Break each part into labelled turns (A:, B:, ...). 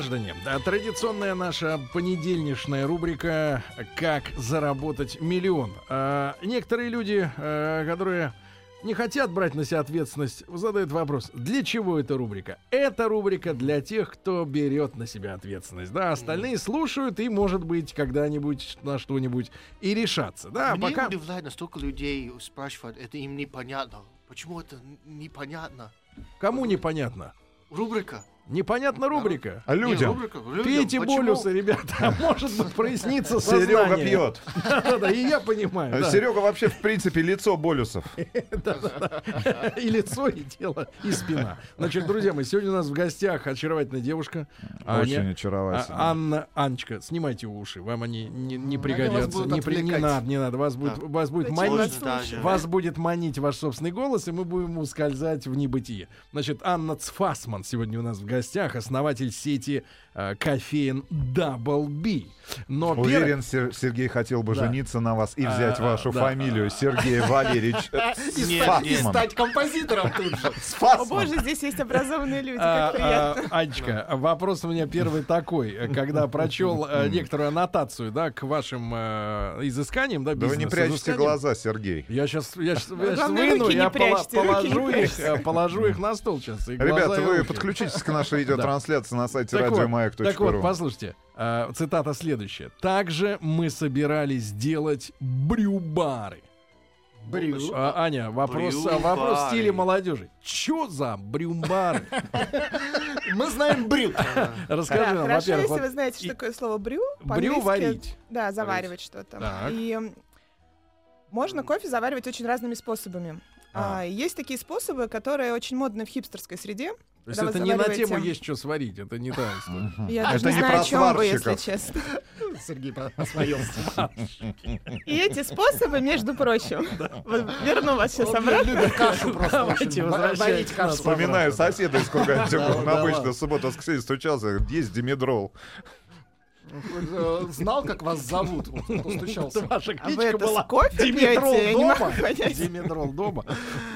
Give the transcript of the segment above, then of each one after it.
A: Граждане, да, традиционная наша понедельничная рубрика «Как заработать миллион». А, некоторые люди, а, которые не хотят брать на себя ответственность, задают вопрос, для чего эта рубрика? Это рубрика для тех, кто берет на себя ответственность. Да, остальные слушают и, может быть, когда-нибудь на что-нибудь и решатся. Да,
B: Мне
A: пока...
B: удивляет, настолько людей спрашивают, это им непонятно. Почему это непонятно?
A: Кому непонятно?
B: Рубрика.
A: Непонятна рубрика.
C: А людям.
A: Пейте болюсы, ребята, а может быть прояснится сознание.
C: Серега пьет.
A: Да-да, и я понимаю.
C: Серега вообще, в принципе, лицо болюсов.
A: И лицо, и тело, и спина. Значит, друзья мои, сегодня у нас в гостях очаровательная девушка.
C: Очень.
A: А, Анна, Анечка, снимайте уши, вам они не, пригодятся. Не, надо, не надо. Вас будет, манить,
B: вас
A: будет манить ваш собственный голос, и мы будем ускользать в небытие. Значит, Анна Цфасман сегодня у нас в гостях, основатель сети э, кофеин Double B. Но пер-
C: Уверен, Сер- Сергей хотел бы
A: Да.
C: жениться на вас и взять
A: А,
C: вашу
A: да.
C: фамилию Сергей Валерьевич
D: И, стать, композитором тут же.
E: О боже, здесь есть образованные люди,
A: А,
E: как приятно.
A: а, Анечка, вопрос у меня первый такой. Когда прочел э, некоторую аннотацию, да, к вашим э, изысканиям, да,
C: Да вы не прячьте глаза, Сергей.
A: Я сейчас, выну, я положу их, положу их на стол сейчас.
C: Ребята, вы подключитесь к нашей видеотрансляции на сайте
A: Так вот, так вот, послушайте, э, цитата следующая. Также мы собирались сделать брюбары.
D: Брю.
A: А, Аня, вопрос, а,
B: Брюбары.
A: вопрос в стиле молодежи. Чё за брюмбары?
D: Мы знаем брю.
A: Расскажи нам,
E: хорошо,
A: во-первых,
E: если вы знаете, что такое слово брю.
A: брю варить.
E: Да, заваривать что-то. И можно кофе заваривать очень разными способами.
A: А.
E: А, есть такие способы, которые очень модны в хипстерской среде.
A: То есть это не на тему есть что сварить, это не та история.
E: Я
C: Это
E: даже не знаю, о чем вы, если честно.
D: Сергей по по своем.
E: И эти способы, между прочим, верну вас сейчас обратно.
D: кашу просто
C: Вспоминаю соседа из Кургантюка. Он обычно в субботу-воскресенье стучался. Есть Димедрол.
D: Э, Знал, как вас зовут? Вот Кто стучался?
A: Ваша
E: А вы это
A: была
E: кофе пьете? Не
A: дома? Димитрол дома.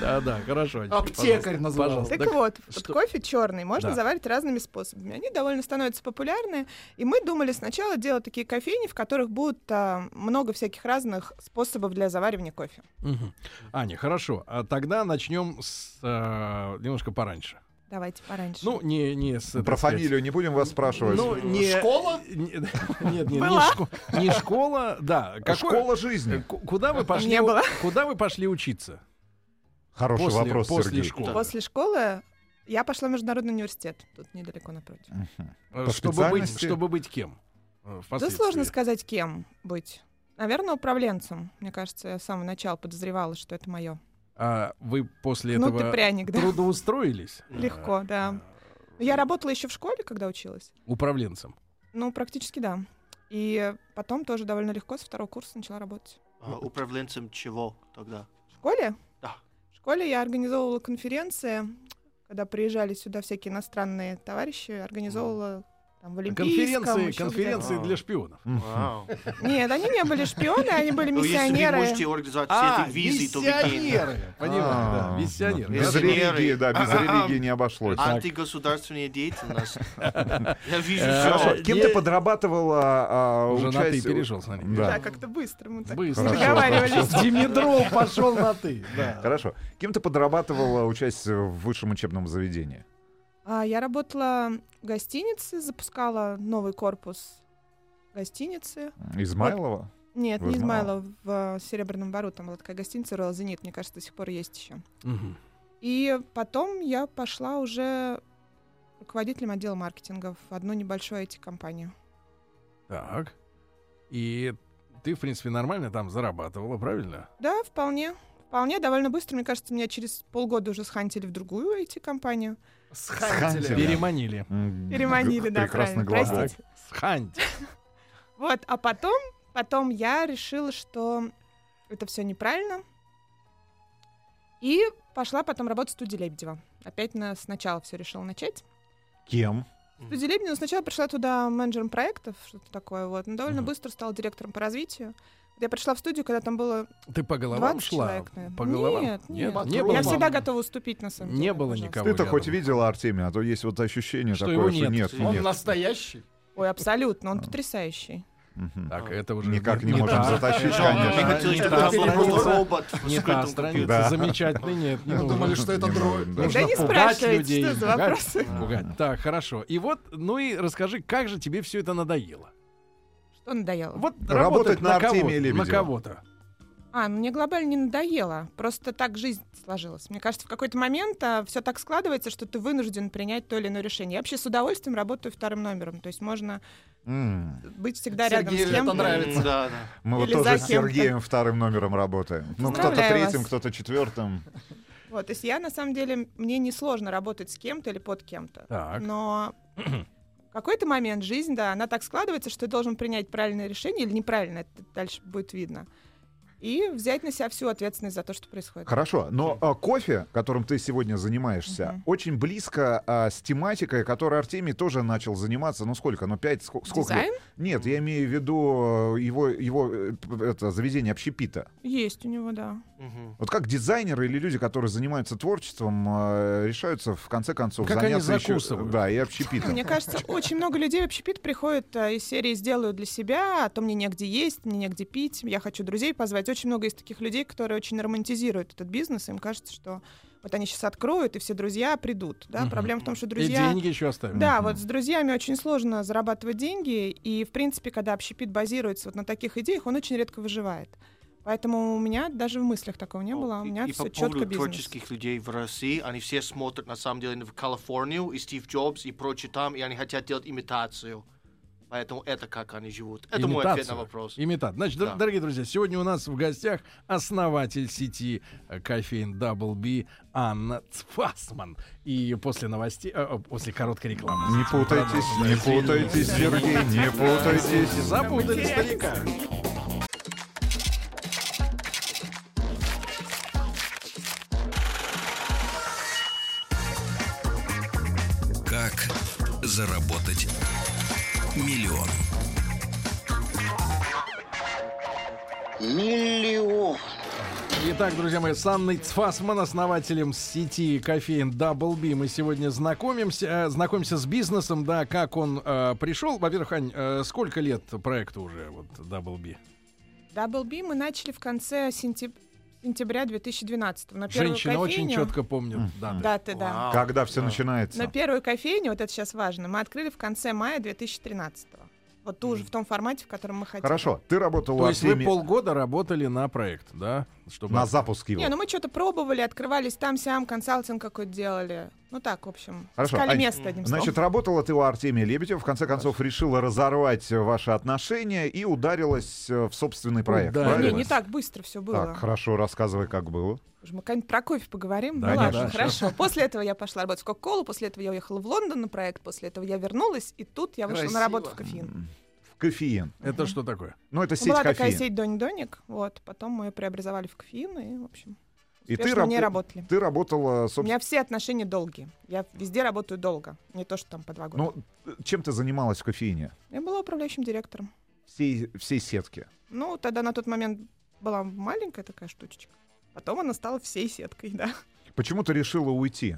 A: Да, да, хорошо.
D: Аптекарь
A: пожалуйста,
D: называл.
A: пожалуйста.
E: Так
A: Так
E: вот,
A: что-
E: кофе черный можно
A: Да.
E: заварить разными способами. Они довольно становятся популярны. И мы думали сначала делать такие кофейни, в которых будет а, много всяких разных способов для заваривания кофе.
A: Мгм. Аня, хорошо. А тогда начнем с э, немножко пораньше.
E: Давайте пораньше.
A: Ну, не, не с...
C: Про
A: сказать,
C: фамилию не будем вас спрашивать.
A: Ну, не...
D: Школа?
A: Не- Нет, нет, не,
E: Была.
A: шко- не школа, да. Какой-
C: Школа жизни.
A: ку- Куда вы пошли?
E: Не было.
A: Куда вы пошли учиться?
C: Хороший
A: после-
C: вопрос,
A: после
C: Сергей.
A: школы.
E: После школы я пошла в международный университет. Тут недалеко напротив.
A: Э,
C: По
A: чтобы быть, чтобы быть кем? э,
E: Да сложно сказать, кем быть. Наверное, управленцем. Мне кажется, я с самого начала подозревала, что это мое.
A: А вы после
E: Ну
A: этого
E: пряник, да?
A: трудоустроились?
E: Легко, да. Я работала еще в школе, когда училась.
A: Управленцем.
E: Ну, практически да. И потом тоже довольно легко со второго курса начала работать.
B: А, Управленцем чего тогда?
E: В школе?
B: Да.
E: В школе я организовывала конференции, когда приезжали сюда всякие иностранные товарищи, организовывала там в.
A: Конференции, конференции для шпионов.
E: Нет, они не были шпионы, они были
B: Ну, если вы
E: миссионеры.
B: можете организовать все
A: А,
B: эти визы, то
A: миссионеры. Понимаю, да,
C: А,
A: миссионеры.
C: Без религии, да, без
B: А, а,
C: религии не обошлось.
B: Антигосударственная деятельность. Я вижу
A: Э,
B: все.
C: Хорошо, кем ты подрабатывала а,
A: Уже на ты перешел, смотри.
C: Да.
E: Да, как-то быстро мы так
A: Быстро.
E: договаривались.
A: Димитрол пошел на ты. Да.
C: Хорошо. Кем ты подрабатывала участие в высшем учебном заведении?
E: А, я работала в гостинице, запускала новый корпус гостиницы.
C: Измайлова?
E: Нет,
C: В
E: не
C: Измайлово.
E: Измайлов, в Серебряном Бару, там была такая гостиница Royal Зенит, мне кажется, до сих пор есть еще.
A: Мгм.
E: И потом я пошла уже руководителем отдела маркетинга в одну небольшую IT-компанию.
A: Так. И ты, в принципе, нормально там зарабатывала, правильно?
E: Да, вполне. Вполне, довольно быстро. Мне кажется, меня через полгода уже схантили в другую IT-компанию.
C: Схантили.
A: Переманили.
E: Переманили, да, правильно.
C: глагол.
A: Сханьте.
E: Вот, а потом, потом я решила, что это все неправильно. И пошла потом работать в студии Лебедева. Опять на, сначала все решила начать.
C: Кем?
E: В студии Лебедева сначала пришла туда менеджером проектов, что-то такое вот. Но довольно
A: Мгм.
E: быстро стала директором по развитию. Я пришла в студию, когда там было
A: Ты по головам
E: 20
A: шла?
E: человек, наверное.
A: По головам?
E: Нет, нет.
A: не
D: Я
A: было.
E: Я всегда готова уступить, на самом деле.
A: Не было
E: пожалуйста.
A: никого.
C: Ты-то хоть видела Артемия, а то есть вот ощущение
A: Что
C: такое,
A: его
C: что
A: нет.
C: нет,
D: Он
C: нет.
D: настоящий.
E: Ой, абсолютно, он потрясающий.
C: Мгм.
A: Так, это уже
C: Никак не можем затащить, конечно.
A: Не
B: чтобы
A: та
B: там был
A: страница.
B: робот
A: Не та страница,
C: Да.
A: замечательный, нет. не
D: Мы
A: нужно.
D: думали, что это
C: Не
D: дроид.
C: можем,
E: Да не спрашивайте,
A: людей,
E: что за вопросы.
A: Так, хорошо. И вот, ну и расскажи, как же тебе все это надоело?
E: Что надоело?
A: Вот
C: Работать
A: работать
C: на
A: на кого-то, на кого-то.
E: А, ну мне глобально не надоело. Просто так жизнь сложилась. Мне кажется, в какой-то момент все так складывается, что ты вынужден принять то или иное решение. Я вообще с удовольствием работаю вторым номером. То есть можно
C: М.
E: быть всегда рядом
D: Сергею
E: с
D: это
E: кем-то.
D: нравится.
B: Да, да.
C: Мы вот тоже с. Сергеем вторым номером работаем. Ну, кто-то третьим, кто-то четвертым.
E: Вот, то есть я на самом деле мне не сложно работать с кем-то или под кем-то.
A: Так.
E: Но какой-то момент жизнь, да, она так складывается, что ты должен принять правильное решение или неправильное, это дальше будет видно. И взять на себя всю ответственность за то, что происходит.
C: Хорошо, но а, кофе, которым ты сегодня занимаешься,
E: Мгм.
C: очень близко а, с тематикой, которой Артемий тоже начал заниматься. Ну сколько? Ну пять? Ско- сколько? лет?
E: Дизайн
C: Нет, я имею в виду э, его, его э, это, заведение общепита.
E: есть у него, да.
B: Мгм.
C: Вот как дизайнеры или люди, которые занимаются творчеством, э, решаются в конце концов
A: Как они
C: заняться еще,
A: закусывают.
C: да, и общепитом.
E: Мне кажется, очень много людей в общепит приходят э, из серии «Сделаю для себя», а то мне негде есть, мне негде пить, я хочу друзей позвать. Очень много есть таких людей, которые очень романтизируют этот бизнес, им кажется, что вот они сейчас откроют, и все друзья придут. Да?
A: Мгм.
E: Проблема в том, что
A: И
E: друзья...
A: деньги еще оставим.
E: Да,
C: Мгм.
E: вот с друзьями очень сложно зарабатывать деньги, и, в принципе, когда общепит базируется вот на таких идеях, он очень редко выживает. Поэтому у меня даже в мыслях такого не было. У
B: И-
E: меня
B: и
E: все
B: по
E: четко
B: поводу
E: бизнес.
B: творческих людей в России, они все смотрят на самом деле в Калифорнию и Стив Джобс и прочее там, и они хотят делать имитацию. Поэтому это как они живут. Это мой ответ на вопрос.
A: Имитат. Значит,
B: Да.
A: дор- дорогие друзья, сегодня у нас в гостях основатель сети э, кофеин Double B Анна Цфасман. И после новостей, э, э, после короткой рекламы.
C: Не путайтесь, не путайтесь, Сергей, не путайтесь.
A: Запутали старика.
F: Как заработать миллион?
B: Миллион.
A: Итак, друзья мои, с Анной Цфасман, основателем сети кофеин Double B, мы сегодня знакомимся, э, знакомимся с бизнесом, да, как он э, пришел. Во-первых, Ань, э, сколько лет проекту уже, вот, Double B?
E: Double B мы начали в конце сентяб- сентября 2012 на первую
A: Женщина очень
E: кофейню-
A: четко помнит даты.
E: Даты, да.
B: Вау.
C: Когда все
B: Да.
C: начинается?
E: Но первую кофейню, вот это сейчас важно, мы открыли в конце мая 2013 Вот ту же в том формате, в котором мы хотели.
C: Хорошо, ты работал
A: То есть вы полгода работали на проект, да? Чтобы...
C: на запуск его.
E: Не, ну мы что-то пробовали, открывались там-сям, консалтинг какой-то делали. Ну так, в общем,
C: Хорошо,
E: искали
C: Ань,
E: место, одним словом.
C: Значит, работала ты у Артемия Лебедева, в конце концов решила разорвать э, ваши отношения и ударилась э, в собственный проект.
A: Да,
E: Не,
C: правильно?
E: не так быстро все было.
C: Так, хорошо, рассказывай, как было.
E: Мы как-нибудь про кофе поговорим.
A: Да,
E: ну ладно,
A: да,
E: хорошо. После этого я пошла работать в Кока-Колу, после этого я уехала в Лондон на проект, после этого я вернулась, и тут я вышла
D: Красиво.
E: на работу в кофеин.
C: Кофеин.
A: Это что такое?
C: Ну, это сеть
E: Была
C: кофеин.
E: такая сеть Донь-Доник, вот, потом мы ее преобразовали в кофеин, и, в общем,
C: И ты,
E: успешно не
C: рабо-
E: работали.
C: ты работала,
E: У
C: собственно...
E: меня все отношения долгие. Я везде работаю долго, не то, что там по два года.
C: Ну, э, чем ты занималась в кофеине?
E: Я была управляющим директором.
C: Всей, всей сетки.
E: Ну, тогда на тот момент была маленькая такая штучечка. Потом она стала всей сеткой, да.
C: Почему ты решила уйти?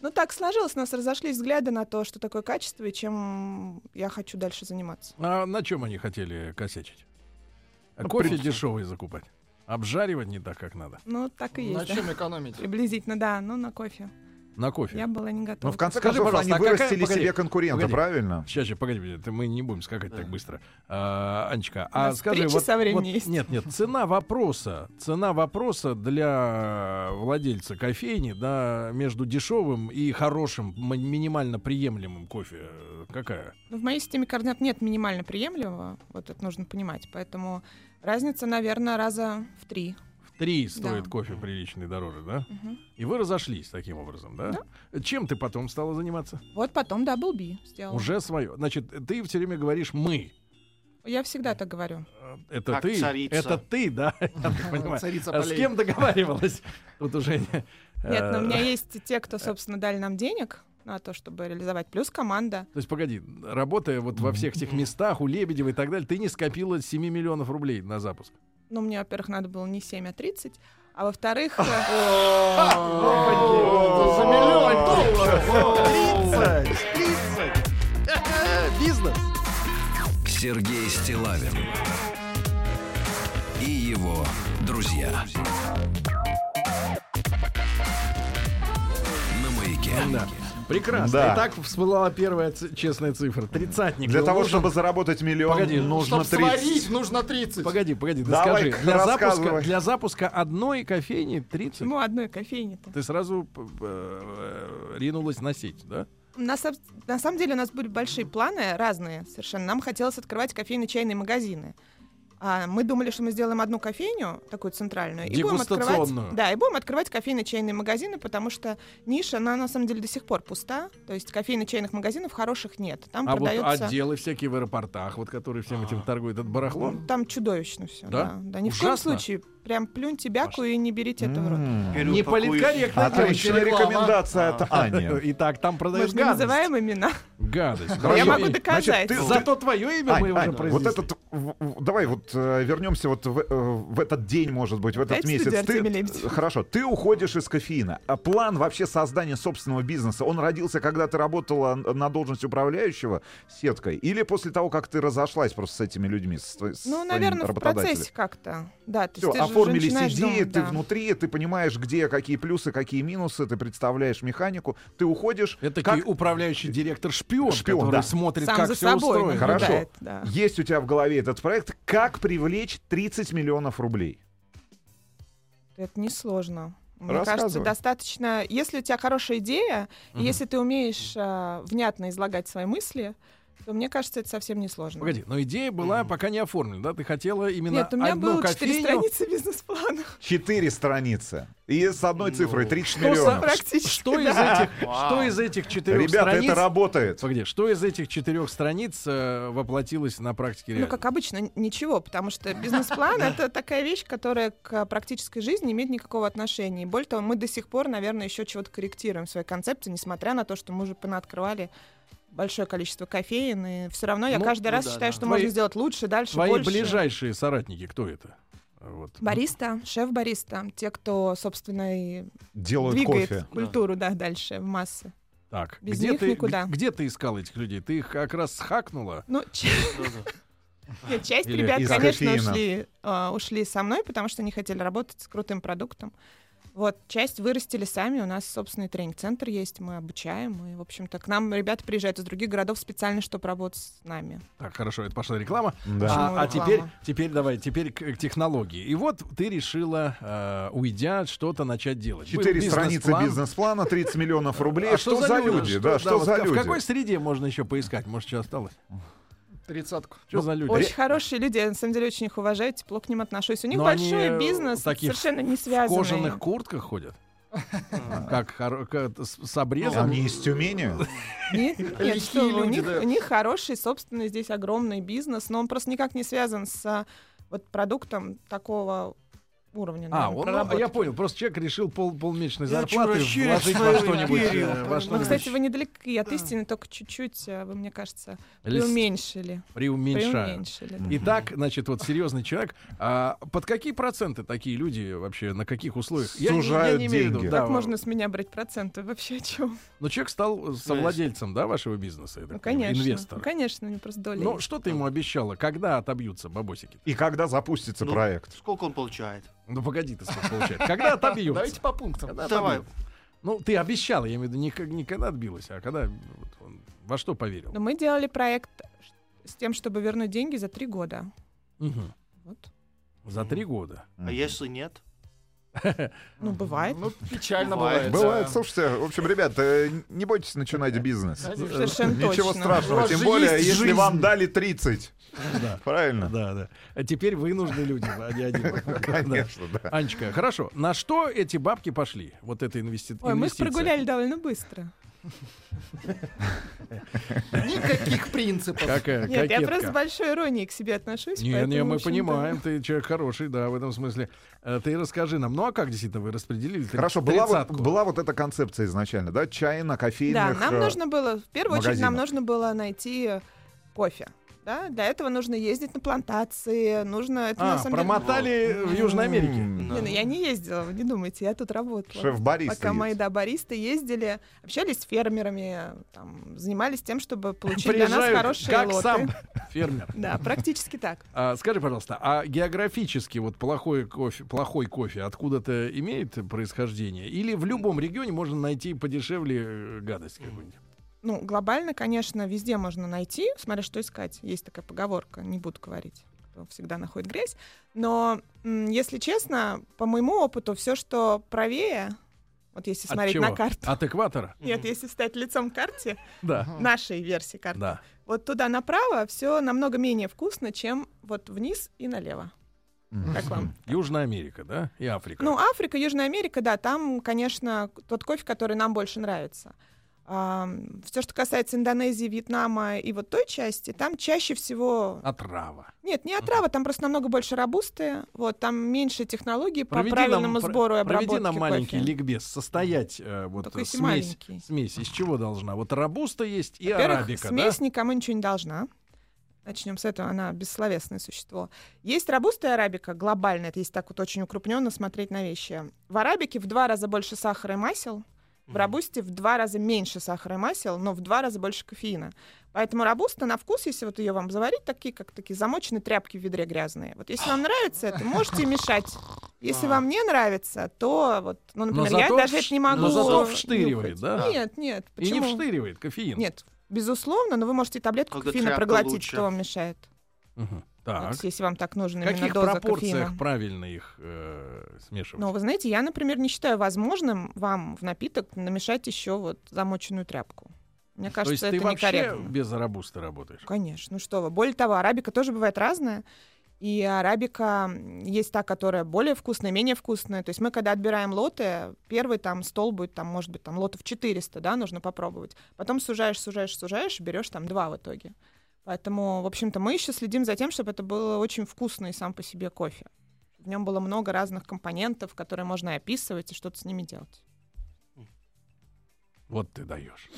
E: Ну, так сложилось, у нас разошлись взгляды на то, что такое качество и чем я хочу дальше заниматься.
A: А на чем они хотели косячить?
C: Ну,
A: Кофе дешевый закупать. Обжаривать не так, как надо.
E: Ну, так и
D: На
E: есть, да.
D: чем экономить?
E: Приблизительно, да, ну, на кофе.
A: На кофе.
E: Я была не
C: Ну,
E: готова.
C: в конце
A: Скажи,
C: концов,
A: пожалуйста,
C: они
A: а какая-
C: вырастили
A: погоди,
C: себе конкурента,
A: погоди.
C: правильно?
A: Сейчас, сейчас, погоди, погоди, это мы не будем скакать так быстро. А, Анечка,
E: У
A: а
E: нас
A: скажи,
E: три
A: вот,
E: часа времени
A: вот-
E: есть.
A: нет, нет, цена вопроса, цена вопроса для владельца кофейни, да, между дешевым и хорошим, минимально приемлемым кофе, какая?
E: Ну, в моей системе координат нет минимально приемлемого, вот это нужно понимать. Поэтому разница, наверное, раза в три.
A: Три стоит
E: Да.
A: кофе приличный дороже, да?
E: Мгм.
A: И вы разошлись таким образом, да? Чем ты потом стала заниматься?
E: Вот потом Double B сделала.
A: Уже свое. Значит, ты все время говоришь мы.
E: Я всегда так говорю.
A: Э, Это
B: Как
A: ты?
B: царица.
A: Это ты, да? Я так понимаю.
D: Царица
A: А с кем договаривалась? Тут уже... не-
E: Нет, но у меня
A: Э,
E: есть те, кто, собственно, дали нам денег на то, чтобы реализовать, плюс команда.
A: То есть, погоди, работая вот во всех этих местах, у Лебедева и так далее, ты не скопила 7 миллионов рублей на запуск?
E: Ну, мне, во-первых, надо было не 7, а 30. А во-вторых,
D: За миллион долларов.
A: Бизнес!
F: Сергей Стилавин и его друзья. На маяке.
A: Прекрасно.
C: Да.
A: Итак, всплыла первая ц- честная цифра. Тридцатник.
C: Для того,
A: нужен.
C: чтобы заработать миллион,
A: Погоди,
C: нужно
D: Чтоб
C: 30.
D: сварить, нужно 30.
A: Погоди, погоди, ты
C: Давай,
A: скажи. Для запуска, для запуска одной кофейни 30.
E: почему одной кофейни-то?
A: Ты сразу п- э, ринулась на сеть, да?
E: На, на самом деле у нас были большие планы, разные совершенно. Нам хотелось открывать кофейно-чайные магазины. А мы думали, что мы сделаем одну кофейню, такую центральную, и будем открывать, да, и будем открывать кофейно-чайные магазины, потому что ниша, она на самом деле до сих пор пуста. То есть кофейно-чайных магазинов хороших нет. Там
A: А вот
E: продается...
A: отделы всякие в аэропортах, вот которые всем этим торгуют, это барахло.
E: Там чудовищно все.
A: Да?
E: Да? да. Ни в коем
A: Ужасно.
E: случае. Прям плюньте бяку и не берите это в рот.
A: Не политкорректно.
C: Отличная рекомендация от Ани.
A: Итак, там
E: Мы не
A: гадость.
E: называем имена.
A: Гадость.
E: Я могу доказать.
A: Зато твое имя мы уже
C: Ань, вот
A: произнесли.
C: этот, давай вот э, вернемся вот в, э, в этот день, может быть, в этот месяц. хорошо, ты уходишь из кофеина. А план вообще создания собственного бизнеса, он родился, когда ты работала на должности управляющего сеткой, или после того, как ты разошлась просто с этими людьми, с, с
E: Ну, наверное, в процессе как-то. Да, то есть ты же
C: оформились идеи,
E: думать,
C: ты
E: да.
C: внутри, ты понимаешь, где какие плюсы, какие минусы, ты представляешь механику, ты уходишь.
A: Это
C: как
A: управляющий директор шпион,
C: Шпион,
A: который
C: да.
A: смотрит,
E: Сам
A: как
E: за
A: все
E: собой
A: устроено.
C: Хорошо.
E: да.
C: есть у тебя в голове этот проект, как привлечь 30 миллионов рублей?
E: Это несложно. Мне кажется, достаточно... Если у тебя хорошая идея, и
A: Мгм.
E: если ты умеешь а, внятно излагать свои мысли, то мне кажется, это совсем несложно.
A: Погоди, но идея была пока не оформлена, да? Ты хотела именно
E: Нет, у меня
A: одну
E: было четыре
A: кофейню.
E: страницы бизнес-плана.
C: Четыре страницы. И с одной
B: Ну,
C: цифрой 30
A: Что,
C: миллионов.
E: Практически,
A: что из
E: да.
A: этих,
B: Вау.
A: что из этих четырех
C: Ребята,
A: страниц?
C: это работает.
A: Погоди, что из этих четырех страниц э, воплотилось на практике
E: Ну,
A: реально?
E: как обычно, ничего, потому что бизнес-план — это такая вещь, которая к практической жизни не имеет никакого отношения. И более того, мы до сих пор, наверное, еще чего-то корректируем в своей концепции, несмотря на то, что мы уже понаоткрывали большое количество кофеин, и все равно я
A: Ну,
E: каждый раз
B: да,
E: считаю,
B: да.
E: что
A: Твои-
E: можно сделать лучше, дальше,
A: Твои
E: больше.
A: ближайшие соратники, кто это? Вот.
E: Бариста, шеф-бариста, те, кто, собственно, и
C: Делают
E: двигает
C: кофе.
E: культуру, да, дальше в массы.
A: Так,
E: Без
A: где
E: них
A: ты,
E: никуда.
A: где ты искал этих людей? Ты их как раз хакнула?
E: Ну, нет, часть
A: Или
E: ребят, конечно,
C: кофеина.
E: ушли, а, ушли со мной, потому что они хотели работать с крутым продуктом. Вот, часть вырастили сами, у нас собственный тренинг-центр есть, мы обучаем, и, в общем-то, к нам ребята приезжают из других городов специально, чтобы работать с нами.
A: Так, хорошо, это пошла реклама.
C: Да.
A: А, а теперь, теперь давай, теперь к, к технологии. И вот ты решила, э, уйдя, что-то начать делать.
C: Четыре страницы
A: бизнес-план.
C: бизнес-плана, 30 миллионов рублей.
A: А
C: что, за люди? Да, что,
A: вот
C: за
A: в
C: люди?
A: какой среде можно еще поискать? Может, что осталось?
D: Тридцатку.
A: Что за люди?
E: Очень хорошие люди, я на самом деле очень их уважаю, тепло к ним отношусь. У них
A: Но
E: большой бизнес,
A: таких
E: совершенно не
A: В
E: связанный.
A: кожаных куртках ходят? Как, с, обрезом?
C: Они из Тюмени?
E: Нет, нет, что них, у них хороший собственный здесь огромный бизнес, но он просто никак не связан с а, вот продуктом такого уровня.
A: А,
E: наверное,
A: он, ну, я понял, просто человек решил пол, полмесячной
B: Я
A: зарплаты вложить во что-нибудь. э, во
B: Ну,
E: Ну, кстати, вы недалеки от истины, только чуть-чуть, а, вы, мне кажется. Преуменьшили. да.
A: Итак, значит, вот серьезный человек. А под какие проценты такие люди вообще, на каких условиях? Я не- я
C: Сужают
A: не имею в виду,
C: деньги.
A: да,
E: Как можно с меня брать проценты? Вообще о чем?
A: Но человек стал совладельцем, да, вашего бизнеса?
E: Ну, конечно.
A: Инвестор.
E: Ну, конечно, мне просто доля
A: Ну, что ты ему обещала? Когда отобьются бабосики?
C: И когда запустится
B: Ну,
C: проект?
B: Сколько он получает?
A: Ну, погоди ты, сколько получает. Когда отобьются?
D: Давайте по пунктам.
A: Когда
B: Давай.
A: отобьются? Ну, ты обещала, я имею в виду, не, не когда отбилась, а когда вот он во что поверил?
E: Но мы делали проект с тем, чтобы вернуть деньги за три года.
A: Мгм.
E: Вот.
A: За три года.
B: А если нет?
E: Ну, бывает.
D: Ну, печально
B: Бывает.
D: бывает.
C: Слушайте, в общем, ребят, э, не бойтесь начинать бизнес.
D: Конечно.
E: Совершенно
C: Ничего страшного, тем более, если вам дали 30.
A: Да.
C: Правильно?
A: Да, да. А теперь вы нужны люди, а не один.
C: Конечно, да.
A: Анечка, хорошо. На что эти бабки пошли? Вот это инвести...
E: Ой, мы
A: инвестиция?
E: прогуляли довольно быстро.
D: Никаких принципов.
A: Какая
E: Нет, я
A: кокетка.
E: просто с большой иронией к себе отношусь.
A: Не, не, мы понимаем, ты человек хороший, да, в этом смысле. Э, Ты расскажи нам, ну а как действительно вы распределили
C: Хорошо, была вот, была вот эта концепция изначально, да? Чай на кофейных...
E: Да, нам
C: э,
E: нужно было, в первую очередь, нам нужно было найти кофе. Да? Для этого нужно ездить на плантации, нужно... Это, на
A: А,
E: самом деле-
A: промотали в Южной Америке.
E: Не, ну я не ездила, вы не думайте, я тут работала.
C: Шеф-бариста
E: Пока мои,
C: есть.
E: да, баристы ездили, общались с фермерами, там, занимались тем, чтобы получить для нас
A: Приезжают,
E: хорошие
A: как
E: лоты.
A: сам фермер.
E: Да, практически так.
A: А, скажи, пожалуйста, а географически вот плохой кофе, плохой кофе откуда-то имеет происхождение? Или в любом регионе можно найти подешевле э, гадость какую-нибудь?
E: Ну, глобально, конечно, везде можно найти, смотря что искать. Есть такая поговорка, не буду говорить, кто всегда находит грязь. Но, если честно, по моему опыту, все, что правее, вот если
A: От
E: смотреть
A: чего?
E: на карту,
A: От экватора?
E: нет, если стать лицом к карте,
A: Да.
E: нашей версии карты,
A: Да.
E: вот туда направо все намного менее вкусно, чем вот вниз и налево. Как вам?
A: Южная Америка, да? И Африка.
E: Ну, Африка, Южная Америка, да, там, конечно, тот кофе, который нам больше нравится. Все, что касается Индонезии, Вьетнама и вот той части, там чаще всего...
A: Отрава.
E: Нет, не отрава, там просто намного больше рабусты, вот, там меньше технологий по
A: Проведи
E: правильному
A: нам,
E: сбору и обработке
A: проведи нам маленький
E: кофе.
A: ликбез. Состоять э, вот
E: Только если
A: смесь,
E: маленький.
A: смесь из чего должна? Вот рабуста есть и арабика,
E: смесь
A: да?
E: никому ничего не должна. Начнем с этого, она бессловесное существо. Есть рабуста и арабика, глобально, это есть так вот очень укрупненно смотреть на вещи. В арабике в два раза больше сахара и масел, в рабусте в два раза меньше сахара и масел, но в два раза больше кофеина. Поэтому рабуста на вкус, если вот ее вам заварить, такие как такие замоченные тряпки в ведре грязные. Вот если вам нравится это, можете мешать. Если вам не нравится, то вот, ну,
A: Но
E: например, я
A: зато
E: даже это не могу.
A: но зато вштыривает, да?
E: Нет, нет.
A: И не вштыривает кофеин.
E: Нет, безусловно, но вы можете таблетку
B: Когда
E: кофеина проглотить,
B: лучше.
E: что вам мешает.
A: Мгм.
E: Вот
A: Так.
E: если вам так нужно
A: В
E: именно
A: каких
E: доза
A: пропорциях
E: кофеина.
A: правильно их э, смешивать?
E: Ну, вы знаете, я, например, не считаю возможным вам в напиток намешать еще вот замоченную тряпку. Мне
A: То
E: кажется,
A: есть
E: это
A: ты вообще
E: некорректно.
A: без рабуста работаешь?
E: Конечно, ну что вы. Более того, арабика тоже бывает разная. И арабика есть та, которая более вкусная, менее вкусная. То есть мы, когда отбираем лоты, первый там стол будет, там, может быть, там лотов 400, да, нужно попробовать. Потом сужаешь, сужаешь, сужаешь, берешь там два в итоге. Поэтому, в общем-то, мы еще следим за тем, чтобы это было очень вкусный сам по себе кофе. В нем было много разных компонентов, которые можно и описывать и что-то с ними делать.
A: Вот ты даешь.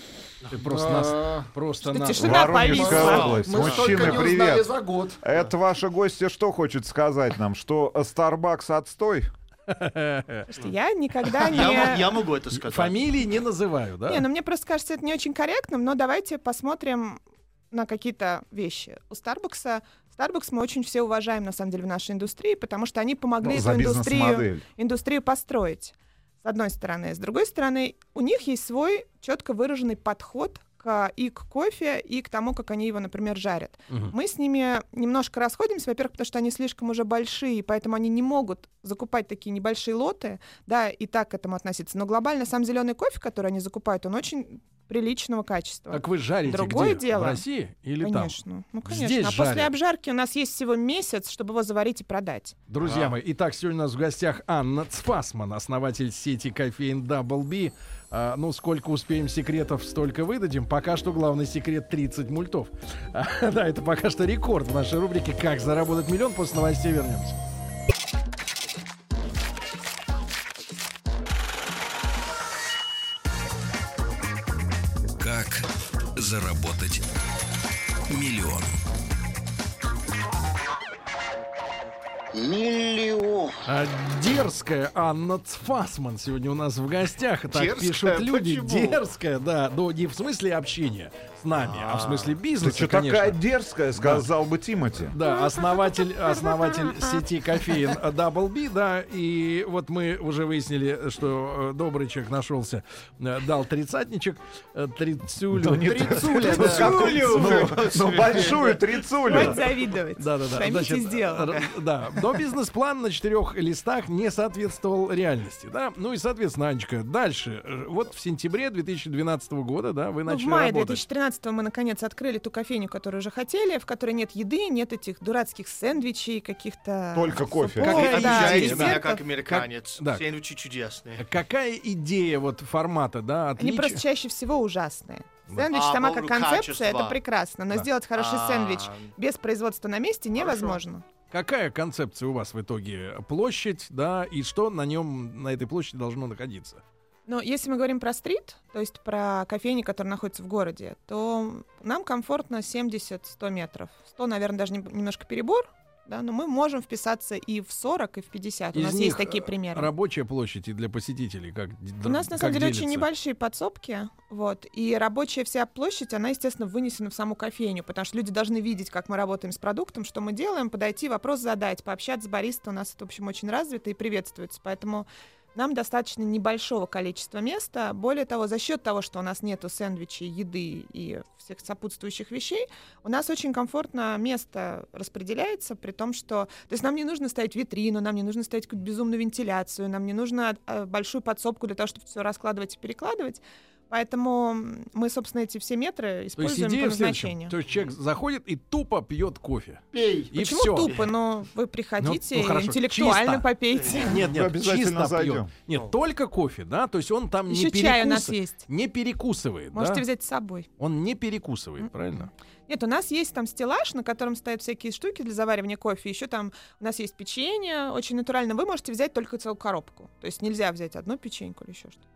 A: Ты просто нас, просто нас...
E: тишина
C: Воронежская
E: повисла.
C: область.
D: Мы столько
C: Мужчины, привет.
D: за год.
C: Это ваша гостья что хочет сказать нам? Что э, Starbucks отстой?
E: Слушайте, я никогда не...
B: Я, я могу это сказать.
A: Фамилии не называю, да?
E: Не, ну мне просто кажется, это не очень корректным, но давайте посмотрим на какие-то вещи. У Starbucks, Starbucks мы очень все уважаем, на самом деле, в нашей индустрии, потому что они помогли
C: Ну,
E: эту индустрию, индустрию построить. С одной стороны. С другой стороны, у них есть свой четко выраженный подход к, и к кофе, и к тому, как они его, например, жарят.
A: Мгм.
E: Мы с ними немножко расходимся, во-первых, потому что они слишком уже большие, поэтому они не могут закупать такие небольшие лоты, да, и так к этому относиться. Но глобально сам зеленый кофе, который они закупают, он очень приличного качества.
A: Так вы жарите
E: Другое
A: где?
E: дело.
A: В России или там?
E: конечно. Ну, конечно.
A: Здесь
E: а после
A: жарят.
E: обжарки у нас есть всего месяц, чтобы его заварить и продать.
A: Друзья
B: А.
A: мои, итак, сегодня у нас в гостях Анна Цфасман, основатель сети кофеин Double B. А, ну, сколько успеем секретов, столько выдадим. Пока что главный секрет 30 мультов. А, да, это пока что рекорд в нашей рубрике «Как заработать миллион». После новостей вернемся.
F: Заработать миллион?
A: А, дерзкая Анна Цфасман сегодня у нас в гостях. Так
B: Дерзкая?
A: пишут люди.
B: Почему?
A: Дерзкая, да. Но не в смысле общения с нами, а, в смысле
C: а,
A: бизнеса, Ты
C: что
A: конечно.
C: такая дерзкая, сказал да. бы Тимати.
A: Да, основатель, основатель сети кофеин Double B, да, и вот мы уже выяснили, что э, добрый человек нашелся, э, дал тридцатничек, э,
C: трицулю, да,
D: трицуля,
C: трицулю, ну, ну большую трицулю.
E: Хватит завидовать,
A: да, да, да,
E: значит,
A: сделано. Да, но бизнес-план на четырех листах не соответствовал реальности, да, ну и, соответственно, Анечка, дальше, вот в сентябре 2012 года, да, вы
E: ну,
A: начали работать.
E: В мае 2013 2012 мы, наконец, открыли ту кофейню, которую уже хотели, в которой нет еды, нет этих дурацких сэндвичей, каких-то...
C: Только кофе.
E: Супов,
A: как,
E: да, да,
B: как американец.
A: Как, да.
B: Сэндвичи чудесные.
A: Какая идея вот формата, да, отличия?
E: Они просто чаще всего ужасные. Сэндвич
B: а,
E: сама как концепция,
B: качества.
E: это прекрасно, но
A: да.
E: сделать хороший
B: а,
E: сэндвич без производства на месте невозможно. Хорошо.
A: Какая концепция у вас в итоге? Площадь, да, и что на нем, на этой площади должно находиться?
E: Но если мы говорим про стрит, то есть про кофейни, которые находятся в городе, то нам комфортно 70-100 метров. 100, наверное, даже нем- немножко перебор, да, но мы можем вписаться и в 40, и в 50. У
A: Из
E: нас
A: них,
E: есть такие
A: э,
E: примеры.
A: Рабочая площадь и для посетителей как
E: У нас на самом деле очень небольшие подсобки, вот, и рабочая вся площадь, она, естественно, вынесена в саму кофейню, потому что люди должны видеть, как мы работаем с продуктом, что мы делаем, подойти, вопрос задать, пообщаться с бариста, у нас это, в общем, очень развито и приветствуется, поэтому нам достаточно небольшого количества места. Более того, за счет того, что у нас нету сэндвичей, еды и всех сопутствующих вещей, у нас очень комфортно место распределяется, при том, что... То есть нам не нужно ставить витрину, нам не нужно ставить какую-то безумную вентиляцию, нам не нужно э, большую подсобку для того, чтобы все раскладывать и перекладывать. Поэтому мы, собственно, эти все метры
A: То есть
E: используем
A: идея
E: по назначению.
A: То есть человек заходит и тупо пьет кофе.
D: Пей.
A: И
E: Почему
A: все.
E: тупо? Но вы приходите,
A: Ну, ну, хорошо,
E: интеллектуально
A: чисто.
E: попейте.
A: Нет,
C: Мы
A: нет,
C: обязательно
A: чисто
C: зайдем.
A: пьет. Нет, только кофе, да, то есть он там
E: Еще
A: не
E: чай у нас есть.
A: Не перекусывает,
E: Можете
A: да?
E: взять с собой.
A: Он не перекусывает,
E: Мгм.
A: правильно?
E: Нет, у нас есть там стеллаж, на котором стоят всякие штуки для заваривания кофе. Еще там у нас есть печенье, очень натурально. Вы можете взять только целую коробку. То есть нельзя взять одну печеньку или еще что-то.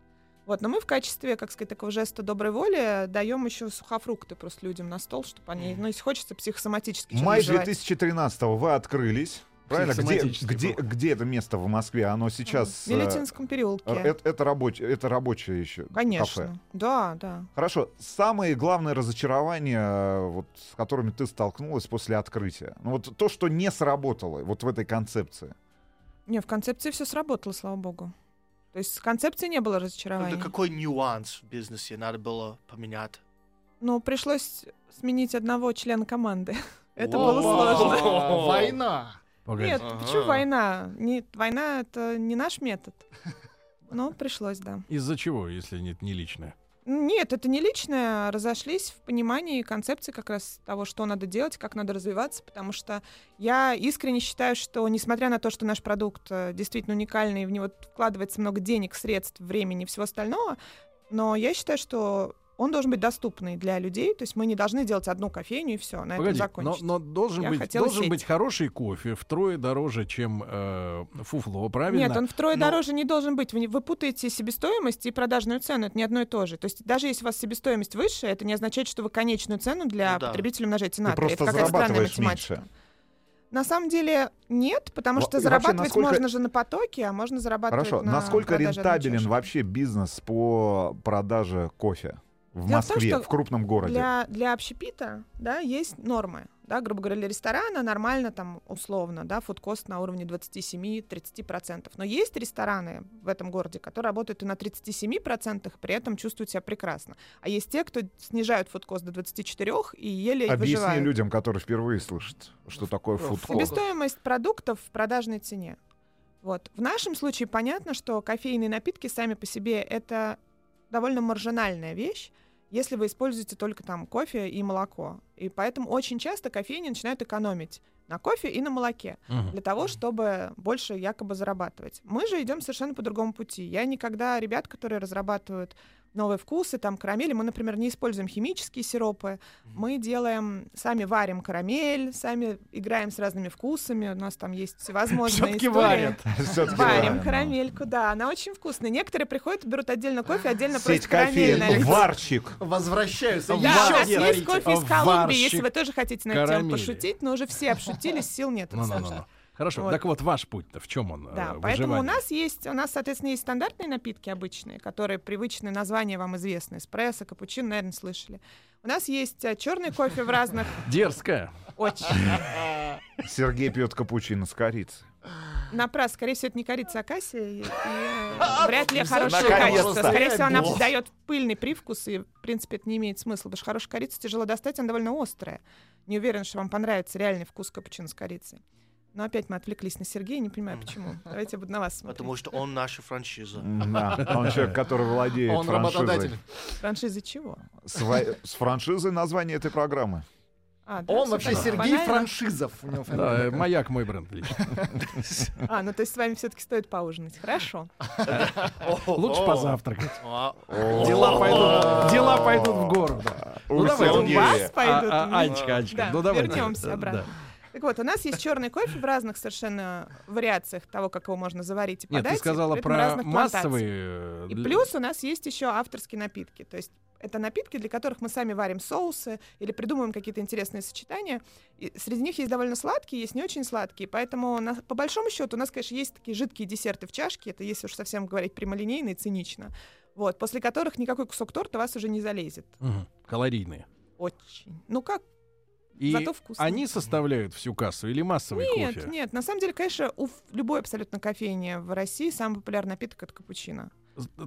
E: Вот, но мы в качестве, как сказать, такого жеста доброй воли даем еще сухофрукты просто людям на стол, чтобы они, ну, если хочется, психосоматически
C: Май
E: жевать.
C: 2013 вы открылись. Правильно? Где, где, где это место в Москве? Оно сейчас...
E: В Милютинском переулке.
C: э, Это, это, рабочее, это рабочее еще
E: Конечно.
C: кафе.
E: Да, да.
C: Хорошо. Самые главные разочарования, э, вот, с которыми ты столкнулась после открытия? Ну вот то, что не сработало вот в этой концепции.
E: Не, в концепции все сработало, слава богу. То есть в концепции не было разочарования.
B: Тогда какой нюанс в бизнесе надо было поменять?
E: Ну, пришлось сменить одного члена команды. Это было сложно.
D: Война.
E: Нет, почему война? Не, война это не наш метод. Но пришлось, да.
A: Из-за чего, если нет не личное?
E: Нет, это не личное. Разошлись в понимании концепции как раз того, что надо делать, как надо развиваться, потому что я искренне считаю, что несмотря на то, что наш продукт э, действительно уникальный, в него вкладывается много денег, средств, времени и всего остального, но я считаю, что он должен быть доступный для людей, то есть мы не должны делать одну кофейню и все, на
A: Погоди,
E: этом
A: но,
E: закончить.
A: но должен,
E: Я
A: быть, должен
E: сеть.
A: быть хороший кофе втрое дороже, чем э, фуфло, правильно?
E: Нет, он втрое
B: Но-
E: дороже не должен быть. Вы, вы путаете себестоимость и продажную цену. Это не одно и то же. То есть даже если у вас себестоимость выше, это не означает, что вы конечную цену для
B: Ну да.
E: потребителя умножаете на три.
C: просто
E: Это какая странная математика.
C: меньше.
E: На самом деле нет, потому что
C: и вообще,
E: зарабатывать
C: насколько-
E: можно же на потоке, а можно зарабатывать
C: Хорошо.
E: на
C: Насколько рентабелен вообще бизнес по продаже кофе в
E: Дело в том,
C: Москве, в крупном городе?
E: Для, для общепита, да, есть нормы. Да, грубо говоря, для ресторана нормально там условно, да, фудкост на уровне 27-30%. Но есть рестораны в этом городе, которые работают и на 37%, при этом чувствуют себя прекрасно. А есть те, кто снижают фудкост до 24% и еле
C: Объясни
E: выживают.
C: людям, которые впервые слышат, что такое
D: Фу-
C: фудкорт.
E: Себестоимость продуктов в продажной цене. Вот. В нашем случае понятно, что кофейные напитки сами по себе это довольно маржинальная вещь, если вы используете только там кофе и молоко. И поэтому очень часто кофейни начинают экономить на кофе и на молоке
A: Мгм.
E: для того, чтобы больше якобы зарабатывать. Мы же идем совершенно по другому пути. Я никогда ребят, которые разрабатывают новые вкусы, там карамели, мы, например, не используем химические сиропы, мы делаем, сами варим карамель, сами играем с разными вкусами, у нас там есть всевозможные
A: Всё-таки
E: истории.
A: варят.
E: Варим карамельку, да, она очень вкусная. Некоторые приходят, берут отдельно кофе, отдельно
C: Сеть
E: просто карамельное.
C: Варчик.
D: Возвращаются.
A: Да,
E: у нас есть кофе из Колумбии,
A: варщик
E: если вы тоже хотите на эту тему пошутить, но уже все обшутились, сил нет. это
A: Ну-ну-ну-ну.
E: сложно.
A: Хорошо,
E: Вот.
A: так вот ваш путь-то в чем он?
E: Да,
A: э,
E: поэтому у нас есть, у нас, соответственно, есть стандартные напитки обычные, которые привычные названия вам известны. Эспрессо, капучино, наверное, слышали. У нас есть черный кофе в разных...
A: Дерзкая.
E: Очень.
C: Сергей пьет капучино с корицей.
E: Напрасно. Скорее всего, это не корица, а кассия. И, и, э, вряд ли хорошее качество. Скорее всего, она дает пыльный привкус, и, в принципе, это не имеет смысла. Потому что хорошая корица тяжело достать, она довольно острая. Не уверен, что вам понравится реальный вкус капучино с корицей. Но опять мы отвлеклись на Сергея, не понимаю почему. Давайте я буду на вас смотреть.
B: Потому что он наша франшиза.
C: Да, он человек, который владеет
D: Он
C: франшизой.
D: работодатель.
E: Франшизы чего?
C: Сва- С франшизой название этой программы.
E: А, да,
D: Он
E: всё
D: вообще
E: так
D: Сергей
E: банально.
D: Франшизов. У него
A: Да, маяк мой бренд лично.
E: А, ну то есть с вами все-таки стоит поужинать. Хорошо.
A: Лучше позавтракать.
B: А,
A: Дела пойдут, дела пойдут в гору. да. Ну давай,
E: У
C: Сергея.
E: вас пойдут.
A: А, а,
E: ну,
A: Анечка, Анечка,
E: Да,
A: ну давайте.
E: вернемся
A: Да,
E: обратно. Так вот, у нас есть черный кофе в разных совершенно вариациях того, как его можно заварить и
A: Нет,
E: подать.
A: ты сказала про массовые... э,
E: И плюс у нас есть еще авторские напитки. То есть это напитки, для которых мы сами варим соусы или придумываем какие-то интересные сочетания. И среди них есть довольно сладкие, есть не очень сладкие. Поэтому на- по большому счету у нас, конечно, есть такие жидкие десерты в чашке. Это если уж совсем говорить прямолинейно и цинично. Вот, после которых никакой кусок торта вас уже не залезет.
A: Мгм, Калорийные.
E: Очень. Ну как?
A: И
E: Зато вкусно.
A: они составляют всю кассу или массовый
E: Нет,
A: кофе?
E: нет. На самом деле, конечно, у любой абсолютно кофейни в России самый популярный напиток — это капучино.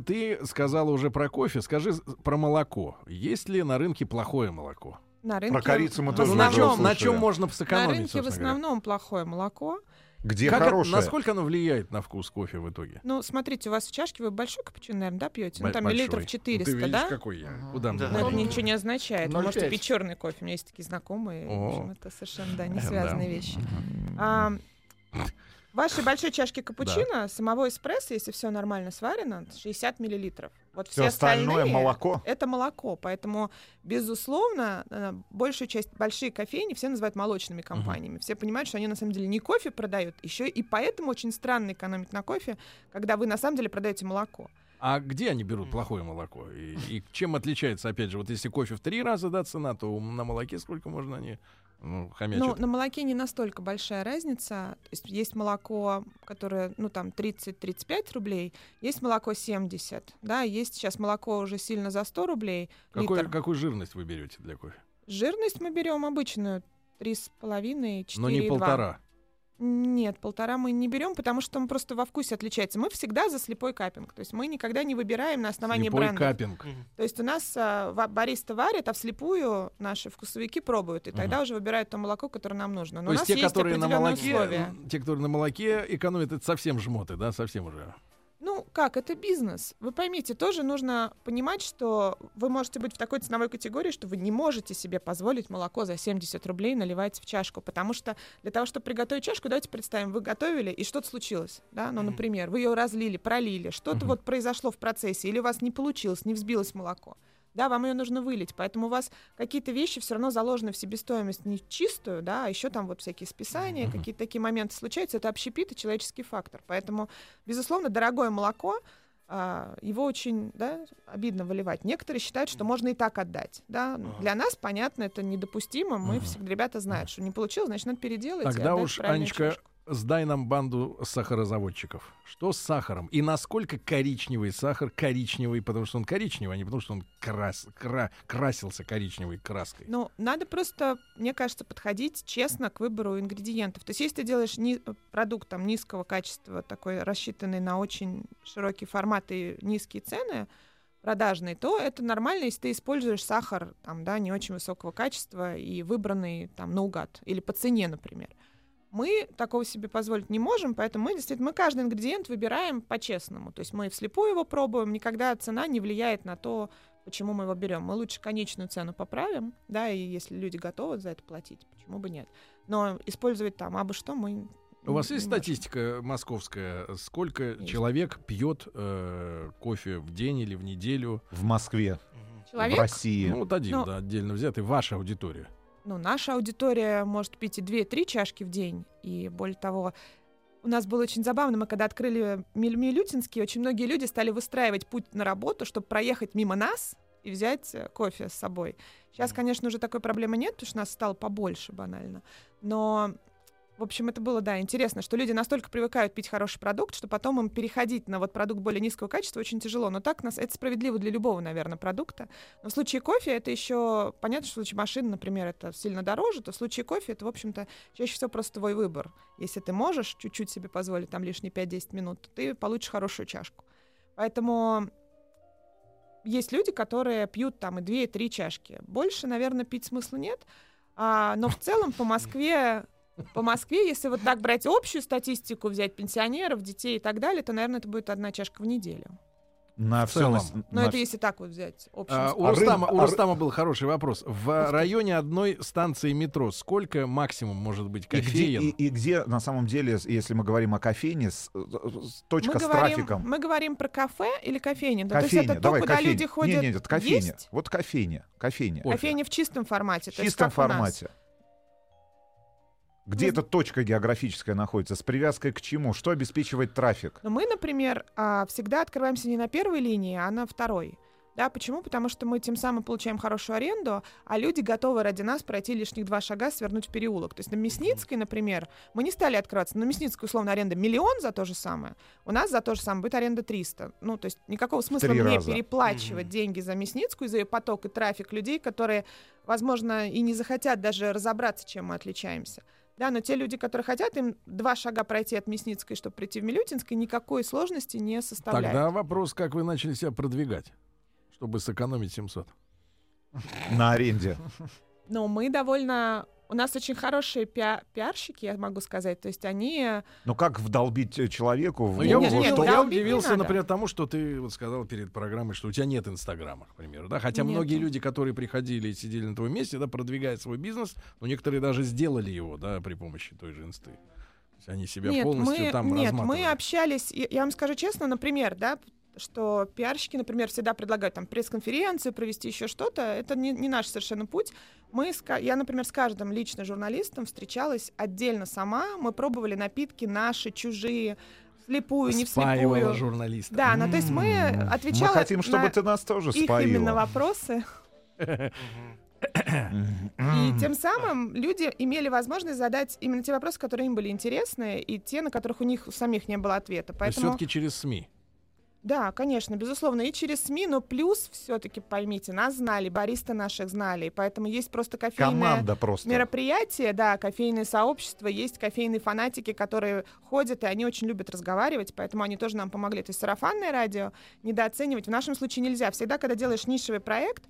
A: Ты сказала уже про кофе, скажи про молоко. Есть ли на рынке плохое молоко?
E: На рынке
C: Про корицу мы тоже
A: на,
E: основном-
A: чем, на можно
E: На
A: сэкономить,
E: рынке в
A: собственно говоря?
E: основном плохое молоко.
C: Где
A: Как это-
C: хорошее?
A: насколько оно влияет на вкус кофе в итоге?
E: Ну, смотрите, у вас в чашке вы большой капучино, наверное, да, пьете? Ну, там
A: большой.
E: миллилитров
A: Ну,
E: 400,
A: Ты видишь,
E: да?
A: какой я? Куда
B: Да.
E: Но это ничего не означает. Вы
D: 0,5.
E: можете пить черный кофе. У меня есть такие знакомые.
A: О.
E: В общем, это совершенно, да, не
A: Да.
E: связанные вещи. А, вашей большой чашке капучино, самого эспрессо, если все нормально сварено, 60 миллилитров. Вот все,
C: Все остальное
E: остальные
C: молоко.
E: это молоко. Поэтому, безусловно, э, большую часть большие кофейни все называют молочными компаниями. Все понимают, что они на самом деле не кофе продают, еще и поэтому очень странно экономить на кофе, когда вы на самом деле продаете молоко.
A: А где они берут плохое молоко? И, и чем отличается, опять же, вот если кофе в три раза, да, цена, то на молоке сколько можно они ну, хомячат?
E: Ну, на молоке не настолько большая разница. То есть есть молоко, которое, ну, там, 30-35 рублей, есть молоко 70, да, есть сейчас молоко уже сильно за 100 рублей
A: Какой-
E: литр.
A: какую жирность вы берете для кофе?
E: Жирность мы берем обычную, 3,5-4,2.
A: Но не полтора.
E: Нет, полтора мы не берем, потому что он просто во вкусе отличается. Мы всегда за слепой капинг. То есть мы никогда не выбираем на основании
A: Слепой
E: бренда.
A: капинг.
E: То есть у нас а, бариста варит, а вслепую наши вкусовики пробуют, и тогда уже выбирают то молоко, которое нам нужно. Но
A: То
E: у
A: есть
E: нас
A: те,
E: есть
A: которые на молоке,
E: условия.
A: те, которые на молоке экономят, это совсем жмоты, да, совсем уже.
E: Как, это бизнес. Вы поймите, тоже нужно понимать, что вы можете быть в такой ценовой категории, что вы не можете себе позволить молоко за 70 рублей наливать в чашку, потому что для того, чтобы приготовить чашку, давайте представим, вы готовили, и что-то случилось, да, ну, например, вы ее разлили, пролили, что-то
A: Мгм.
E: вот произошло в процессе, или у вас не получилось, не взбилось молоко. Да, вам ее нужно вылить, поэтому у вас какие-то вещи все равно заложены в себестоимость не чистую, да, а еще там вот всякие списания,
A: Мгм.
E: какие-то такие моменты случаются, это общепит и человеческий фактор. Поэтому, безусловно, дорогое молоко, а, его очень да, обидно выливать. Некоторые считают, что можно и так отдать. Да?
B: Ага.
E: Для нас, понятно, это недопустимо. Мы
A: Мгм.
E: всегда, ребята знают, что не получилось, значит, надо переделать.
A: Тогда уж, Анечка,
E: чашку.
A: Сдай нам банду сахарозаводчиков. Что с сахаром? И насколько коричневый сахар коричневый, потому что он коричневый, а не потому что он крас, кра- красился коричневой краской.
E: Ну, надо просто, мне кажется, подходить честно к выбору ингредиентов. То есть, если ты делаешь ни- продукт там, низкого качества, такой рассчитанный на очень широкий формат и низкие цены, продажный, то это нормально, если ты используешь сахар там, да, не очень высокого качества и выбранный там наугад или по цене, например. Мы такого себе позволить не можем, поэтому мы действительно мы каждый ингредиент выбираем по-честному. То есть мы вслепую его пробуем, никогда цена не влияет на то, почему мы его берем. Мы лучше конечную цену поправим, да, и если люди готовы за это платить, почему бы нет. Но использовать там абы что мы
A: У вас есть статистика московская? Сколько
E: Есть.
A: человек пьет э, кофе в день или в неделю?
C: В Москве,
B: Мгм.
C: в
E: Человек,
C: России.
A: Ну, вот один,
E: Ну,
A: да, отдельно взятый, ваша аудитория.
E: Ну, наша аудитория может пить и 2-3 чашки в день. И более того, у нас было очень забавно, мы когда открыли Милютинский, очень многие люди стали выстраивать путь на работу, чтобы проехать мимо нас и взять э, кофе с собой. Сейчас, конечно, уже такой проблемы нет, потому что нас стало побольше банально. Но, в общем, это было, да, интересно, что люди настолько привыкают пить хороший продукт, что потом им переходить на вот продукт более низкого качества очень тяжело. Но так нас это справедливо для любого, наверное, продукта. Но в случае кофе это еще понятно, что в случае машины, например, это сильно дороже, то в случае кофе это, в общем-то, чаще всего просто твой выбор. Если ты можешь чуть-чуть себе позволить там лишние 5-10 минут, то ты получишь хорошую чашку. Поэтому есть люди, которые пьют там и 2, и 3 чашки. Больше, наверное, пить смысла нет. А, но в целом по Москве По Москве, если вот так брать общую статистику, взять пенсионеров, детей и так далее, то, наверное, это будет одна чашка в неделю.
C: На
A: В целом.
C: нас-
E: Но
C: на
E: это если так вот взять общую
A: А, у,
C: А
A: Рустама,
C: рын-
A: у
C: а
A: Рустама был хороший вопрос. В районе одной станции метро сколько максимум может быть
C: И где, и, и где, на самом деле, если мы говорим о кофейне, с- с- точка
E: мы
C: с
E: говорим,
C: трафиком?
E: мы говорим про кафе или кофейню? Да, то
C: кофейня,
E: есть это
C: давай,
E: то, куда
C: кофейня.
E: люди ходят
C: Нет, нет, это кофейня.
E: есть?
C: Вот кофейня, кофейня.
A: Кофе.
E: Кофейня в чистом формате.
C: В
E: то есть
C: чистом
E: как у нас.
C: формате. Где
E: Ну,
C: эта точка географическая находится? С привязкой к чему? Что обеспечивает трафик?
E: Но мы, например, а, всегда открываемся не на первой линии, а на второй. Да, почему? Потому что мы тем самым получаем хорошую аренду, а люди готовы ради нас пройти лишних два шага, свернуть в переулок. То есть на Мясницкой, например, мы не стали открываться. На Мясницкой, условно, аренда миллион за то же самое. У нас за то же самое будет аренда 300. Ну, то есть никакого смысла
C: три
E: мне
C: раза.
E: переплачивать
B: Мгм.
E: деньги за Мясницкую, за ее поток и трафик людей, которые, возможно, и не захотят даже разобраться, чем мы отличаемся. Да, но те люди, которые хотят, им два шага пройти от Мясницкой, чтобы прийти в Милютинской, никакой сложности не составляет.
A: Тогда вопрос, как вы начали себя продвигать, чтобы сэкономить 700.
C: На аренде.
E: Но мы довольно... У нас очень хорошие пиа- пиарщики, я могу сказать. То есть они...
C: Ну как вдолбить э, человеку в
A: Ну, я,
E: Нет, нет,
C: что
A: я удивился, например, тому, что ты вот сказал перед программой, что у тебя нет Инстаграма, к примеру, да, хотя
E: Нету.
A: многие люди, которые приходили и сидели на твоем месте, да, продвигая свой бизнес, но некоторые даже сделали его, да, при помощи той же Инсты. То есть они себя
E: нет,
A: полностью
E: мы,
A: там
E: нет,
A: разматывали.
E: мы общались... Я, я вам скажу честно, например, да, что пиарщики, например, всегда предлагают там пресс-конференцию, провести еще что-то. Это не, не наш совершенно путь. Мы, с я, например, с каждым лично журналистом встречалась отдельно сама. Мы пробовали напитки наши, чужие, вслепую, не вслепую.
A: журналиста.
E: Да, ну то есть мы отвечали
C: Мы хотим, чтобы
E: на
C: ты нас тоже
E: их именно вопросы. И тем самым люди имели возможность задать именно те вопросы, которые им были интересны, и те, на которых у них самих не было ответа. Поэтому,
A: все-таки через СМИ.
E: Да, конечно, безусловно, и через СМИ, но плюс все-таки поймите, нас знали, бариста наших знали, и поэтому есть просто кофейное
C: Команда просто.
E: мероприятие, да, кофейное сообщество, есть кофейные фанатики, которые ходят, и они очень любят разговаривать, поэтому они тоже нам помогли. То есть сарафанное радио недооценивать в нашем случае нельзя. Всегда, когда делаешь нишевый проект,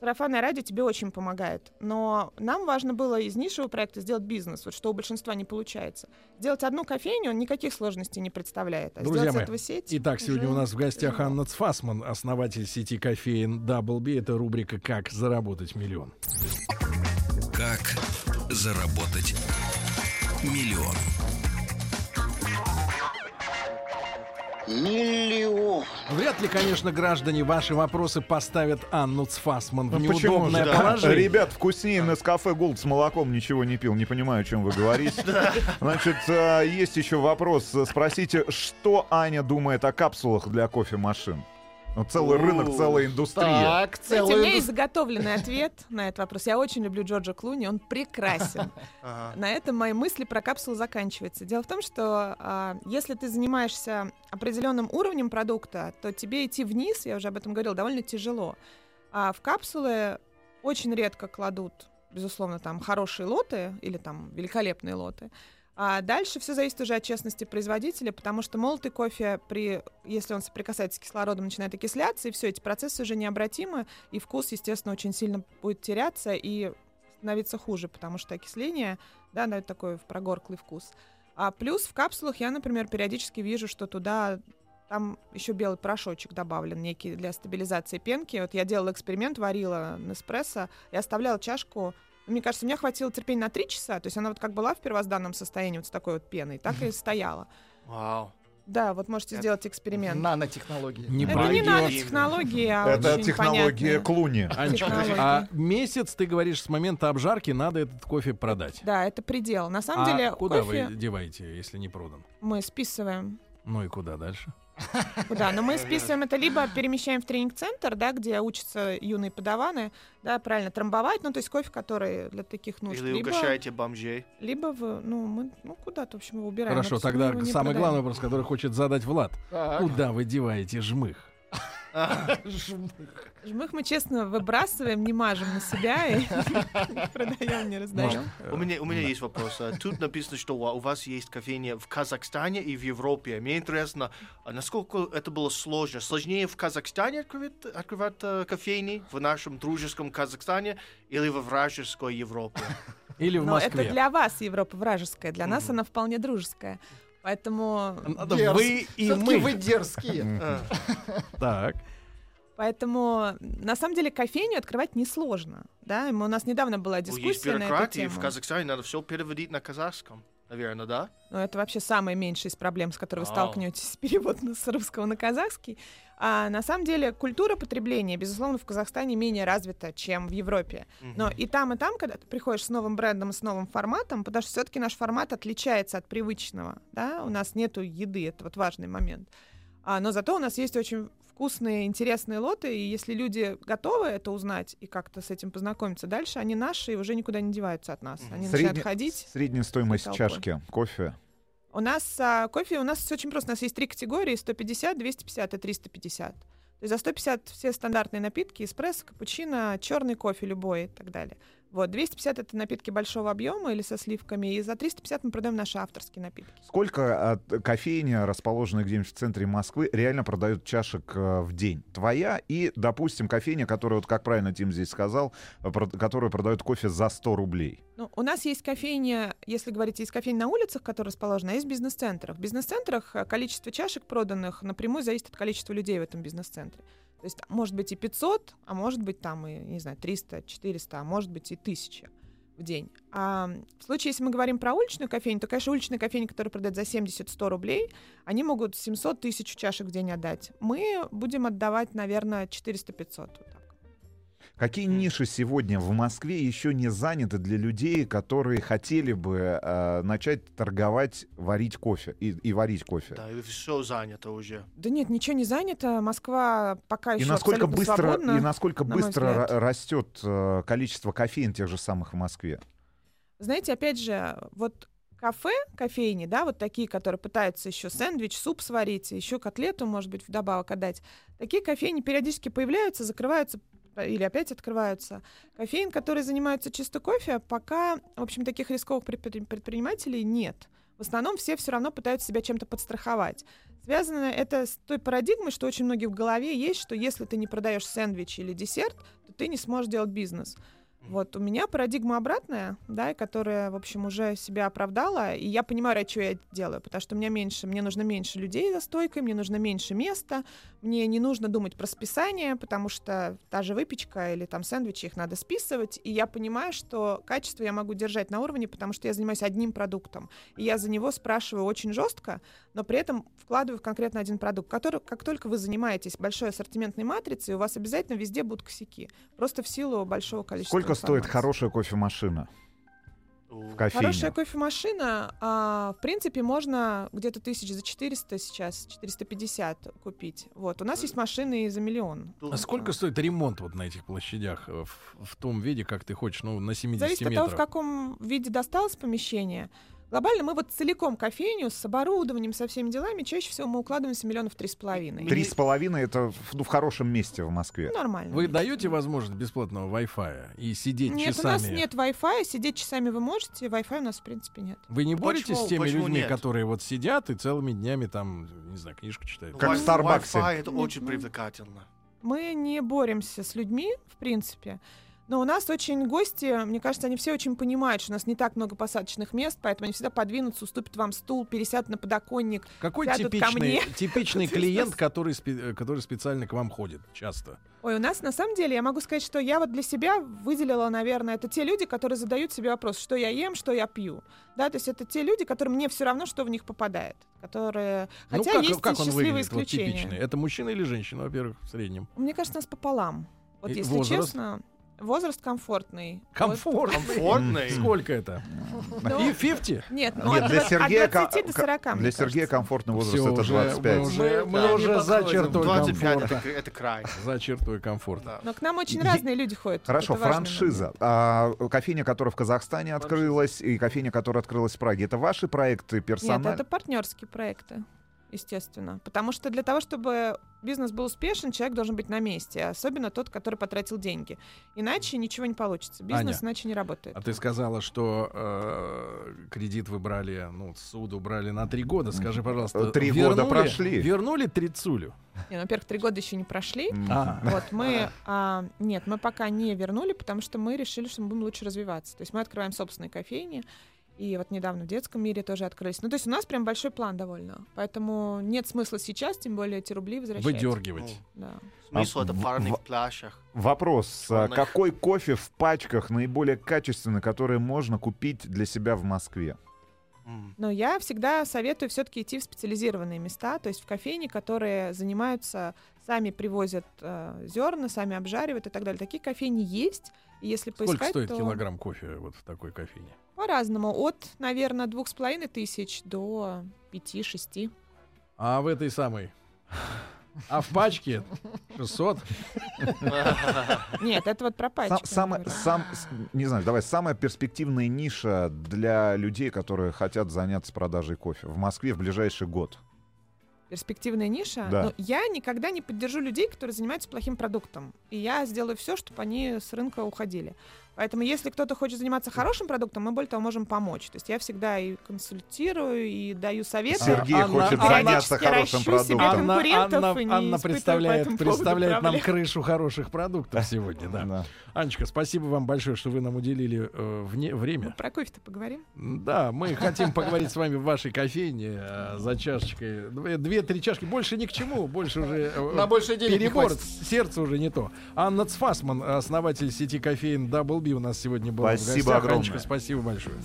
E: сарафанное радио тебе очень помогает. Но нам важно было из нишевого проекта сделать бизнес, вот что у большинства не получается. Сделать одну кофейню никаких сложностей не представляет. А
A: Друзья
E: сделать
A: мои,
E: этого сеть
A: Итак, сегодня
E: уже
A: у нас в гостях. Анна Цфасман, основатель сети кофеин Double B. Это рубрика «Как заработать миллион».
F: Как заработать миллион?
G: Миллион.
A: Вряд ли, конечно, граждане ваши вопросы поставят Анну Цфасман в
C: Ну,
A: неудобное
C: же?
A: положение.
C: Ребят, вкуснее на кафе Голд с молоком ничего не пил. Не понимаю, о чем вы говорите. Значит, э, есть еще вопрос. Спросите, что Аня думает о капсулах для кофемашин? Ну, целый
B: У,
C: рынок, целая индустрия.
D: Так,
E: Кстати, у меня есть заготовленный ответ на этот вопрос. Я очень люблю Джорджа Клуни, он прекрасен. На этом мои мысли про капсулу заканчиваются. Дело в том, что а, если ты занимаешься определенным уровнем продукта, то тебе идти вниз, я уже об этом говорила, довольно тяжело. А в капсулы очень редко кладут, безусловно, там хорошие лоты или там великолепные лоты. А дальше все зависит уже от честности производителя, потому что молотый кофе, при, если он соприкасается с кислородом, начинает окисляться, и все, эти процессы уже необратимы, и вкус, естественно, очень сильно будет теряться и становиться хуже, потому что окисление, да, дает такой прогорклый вкус. А плюс в капсулах я, например, периодически вижу, что туда там еще белый порошочек добавлен некий для стабилизации пенки. Вот я делала эксперимент, варила Неспрессо и оставляла чашку. Мне кажется, у меня хватило терпения на три часа. То есть она вот как была в первозданном состоянии, вот с такой вот пеной, так и стояла.
B: Вау.
E: Да, вот можете
B: Это
E: сделать эксперимент.
D: Нанотехнологии.
A: Не
E: Это не нанотехнологии, а
C: Это
E: очень
C: технология Клуни.
A: Анечка,
E: технологии.
A: а месяц, ты говоришь, с момента обжарки надо этот кофе продать.
E: Да, это предел. На самом
A: а
E: деле
A: куда
E: кофе
A: вы деваете, если не продан?
E: мы списываем.
A: Ну и куда дальше?
E: Да, но мы списываем это либо перемещаем в тренинг-центр, да, где учатся юные подаваны, да, правильно трамбовать, ну, то есть кофе, который для таких нужд.
B: Или
E: либо,
B: угощаете бомжей.
E: либо в, ну, мы, ну, куда-то, в общем, его убираем.
A: Хорошо, тогда самый
E: продаем.
A: главный вопрос, который хочет задать Влад.
D: Так.
A: Куда вы деваете жмых?
E: Жмых мы, честно, выбрасываем, не мажем на себя и продаем, не раздаем.
B: У меня, у меня есть вопрос. А, Тут написано, что у вас есть кофейня в Казахстане и в Европе. Мне интересно, а насколько это было сложно? Сложнее в Казахстане открывать, открывать э, кофейни, в нашем дружеском Казахстане или во вражеской Европе?
A: Или в
E: Но
A: Москве.
E: это для вас Европа вражеская, для нас она вполне дружеская. Поэтому,
A: Надо
D: Дерз-
A: вы и мы.
D: вы дерзкие.
B: Э,
A: Так.
E: поэтому на самом деле кофейню открывать несложно. Да? У нас недавно была
B: Есть
E: дискуссия эту
B: бюрократия, в Казахстане надо все переводить на казахском. Наверное, да?
E: Но это вообще самая меньшая из проблем, с которой вы столкнетесь. Перевод с русского на казахский. А на самом деле культура потребления, безусловно, в Казахстане менее развита, чем в Европе. Но и там, и там, когда ты приходишь с новым брендом с новым форматом, потому что все-таки наш формат отличается от привычного. Да? У нас нету еды, это вот важный момент. А, но зато у нас есть очень вкусные, интересные лоты, и если люди готовы это узнать и как-то с этим познакомиться дальше, они наши и уже никуда не деваются от нас. Они
C: Средне-
E: начинают ходить.
C: Средняя стоимость чашки кофе.
E: У нас а, кофе, у нас всё очень просто. У нас есть три категории: 150, 250 и 350. То есть за 150 все стандартные напитки, эспрессо, капучино, черный кофе любой и так далее. Вот, 250 это напитки большого объема или со сливками, и за 350 мы продаем наши авторские напитки.
C: Сколько от кофейни, расположенной где-нибудь в центре Москвы, реально продают чашек э, в день? Твоя и, допустим, кофейня, которая, вот как правильно Тим здесь сказал, э, про- которая продает кофе за 100 рублей.
E: Ну, у нас есть кофейня, если говорить, есть кофейня на улицах, которые расположены, а есть в бизнес-центрах. В бизнес-центрах э, количество чашек проданных напрямую зависит от количества людей в этом бизнес-центре. То есть может быть и 500, а может быть там и, не знаю, 300, 400, а может быть и 1000 в день. А в случае, если мы говорим про уличную кофейню, то, конечно, уличные кофейни, которые продают за 70-100 рублей, они могут 700 тысяч чашек в день отдать. Мы будем отдавать, наверное, 400-500.
C: Какие ниши сегодня в Москве еще не заняты для людей, которые хотели бы э, начать торговать, варить кофе и, и варить кофе?
B: Да, и все занято уже.
E: Да нет, ничего не занято. Москва пока
C: И
E: еще
C: насколько
E: абсолютно
C: быстро,
E: свободна.
C: и насколько
E: на
C: быстро растет э, количество кофеин тех же самых в Москве?
E: Знаете, опять же, вот кафе, кофейни, да, вот такие, которые пытаются еще сэндвич, суп сварить, еще котлету, может быть, вдобавок отдать. Такие кофейни периодически появляются, закрываются или опять открываются. Кофеин, которые занимаются чисто кофе, пока, в общем, таких рисковых предпри- предпринимателей нет. В основном все все равно пытаются себя чем-то подстраховать. Связано это с той парадигмой, что очень многих в голове есть, что если ты не продаешь сэндвич или десерт, то ты не сможешь делать бизнес. Вот у меня парадигма обратная, да, которая, в общем, уже себя оправдала, и я понимаю, ради чего я это делаю, потому что мне меньше, мне нужно меньше людей за стойкой, мне нужно меньше места, мне не нужно думать про списание, потому что та же выпечка или там сэндвичи, их надо списывать, и я понимаю, что качество я могу держать на уровне, потому что я занимаюсь одним продуктом, и я за него спрашиваю очень жестко, но при этом вкладываю в конкретно один продукт, который, как только вы занимаетесь большой ассортиментной матрицей, у вас обязательно везде будут косяки, просто в силу большого количества
C: Сколько стоит
E: информации.
C: хорошая кофемашина в кофейне?
E: Хорошая кофемашина, а, в принципе, можно где-то тысяч за 400 сейчас, 450 купить. Вот, у нас есть машины и за миллион.
A: А сколько стоит ремонт вот на этих площадях э, в, в том виде, как ты хочешь, ну, на 70
E: Зависит от
A: метров?
E: того, в каком виде досталось помещение. Глобально мы вот целиком кофейню с оборудованием, со всеми делами, чаще всего мы укладываемся миллионов три с половиной.
C: Три с половиной это в- ну, в хорошем месте в Москве.
E: Ну, Нормально.
A: Вы даете возможность бесплатного Wi-Fi и сидеть
E: Нет,
A: часами?
E: у нас нет Wi-Fi, сидеть часами вы можете, Wi-Fi у нас, в принципе, нет.
A: Вы не боретесь
B: Почему-
A: с теми
B: почему
A: людьми,
B: нет?
A: которые вот сидят и целыми днями там, не знаю, книжку читают?
C: Как в Старбаксе.
B: Wi-Fi это
E: Нет,
B: очень привлекательно.
E: Мы не боремся с людьми, в принципе. Но у нас очень гости, мне кажется, они все очень понимают, что у нас не так много посадочных мест, поэтому они всегда подвинутся, уступят вам стул, пересядут на подоконник.
A: Какой типичный, типичный клиент, который, спе- э, который специально к вам ходит часто?
E: Ой, у нас на самом деле, я могу сказать, что я вот для себя выделила, наверное, это те люди, которые задают себе вопрос, что я ем, что я пью. Да, то есть это те люди, которым мне все равно, что в них попадает. Которые... Хотя
A: ну, как,
E: есть
A: как он
E: счастливые
A: выглядит, вот
E: исключения.
A: типичный? Это мужчина или женщина, во-первых, в среднем?
E: Мне кажется, нас пополам. Вот
A: И
E: если
A: возраст?
E: честно, возраст комфортный.
A: Комфорт.
B: Комфортный.
A: Сколько это?
E: Ну,
A: И 50?
E: Нет, ну
C: Нет,
E: от,
C: для Сергея,
E: от 20 до
C: ко-
E: 40,
C: для
E: мне
C: Сергея
E: кажется.
C: комфортный возраст
A: Всё,
C: это
A: уже-
C: 25.
A: Мы уже, мы
D: Да,
A: уже за чертой
B: 25
A: комфорта.
B: это, это край.
A: За чертой комфорта.
B: Да.
E: Но к нам очень разные люди ходят.
C: Хорошо,
E: Это
C: франшиза. А, кофейня, которая в Казахстане открылась, и кофейня, которая открылась в Праге. Это ваши проекты
E: момент.
C: персонально?
E: Нет, это партнерские проекты, естественно. Потому что для того, чтобы бизнес был успешен, человек должен быть на месте. Особенно тот, который потратил деньги. Иначе ничего не получится. Бизнес
A: Аня,
E: иначе не работает.
A: А ты сказала, что э, кредит вы брали, ну, суду брали на три года. Скажи, пожалуйста,
C: Три года
A: вернули-
C: прошли.
A: Вернули трицулю?
E: Не, ну, во-первых, три года еще не прошли.
A: А.
E: Вот мы, а, нет, мы пока не вернули, потому что мы решили, что мы будем лучше развиваться. То есть мы открываем собственные кофейни, и вот недавно в детском мире тоже открылись. Ну, то есть у нас прям большой план довольно. Поэтому нет смысла сейчас, тем более эти рубли возвращать.
A: Выдергивать.
E: Да.
B: Смысл
C: А
B: это
C: в-
B: парных
C: в-
B: пляжах.
C: Вопрос. а
B: Черных.
C: Какой кофе в пачках наиболее качественный, который можно купить для себя в Москве?
E: Но я всегда советую все-таки идти в специализированные места, то есть в кофейни, которые занимаются, сами привозят э, зерна, сами обжаривают и так далее. Такие кофейни есть. И если
A: Сколько
E: поискать,
A: стоит
E: то
A: килограмм кофе вот в такой кофейне?
E: По-разному. От, наверное, двух с половиной тысяч до пяти-шести.
A: А в этой самой... А в пачке 600?
E: Нет, это вот про
C: Сам-
E: пачку. говорю.
C: сам, с- не знаю, давай, самая перспективная ниша для людей, которые хотят заняться продажей кофе в Москве в ближайший год.
E: перспективная ниша.
C: Да.
E: Но я никогда не поддержу людей, которые занимаются плохим продуктом. И я сделаю все, чтобы они с рынка уходили. Поэтому, если кто-то хочет заниматься хорошим продуктом, мы более того можем помочь. То есть я всегда и консультирую, и даю советы.
C: Сергей
A: Анна-
C: хочет
A: Анна-
C: заняться хорошим продуктом.
A: Анна,
E: и не
A: Анна
E: по
A: представляет, представляет нам крышу хороших продуктов сегодня, да.
C: Да.
A: Анечка, спасибо вам большое, что вы нам уделили э, вне- время.
E: Про кофе-то поговорим.
A: Да, мы хотим поговорить с вами в вашей кофейне э, за чашечкой. Две- Две-три чашки. Больше ни к чему. Больше уже э,
D: На больше денег не
A: перебор. Сердце уже не то. Анна Цфасман, основатель сети кофеин Double B у нас сегодня была в
C: Спасибо
A: гостях.
C: огромное.
A: Анечка, спасибо большое.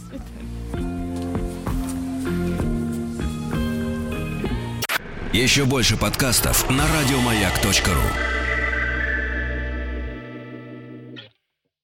F: Еще больше подкастов на радиомаяк.ру.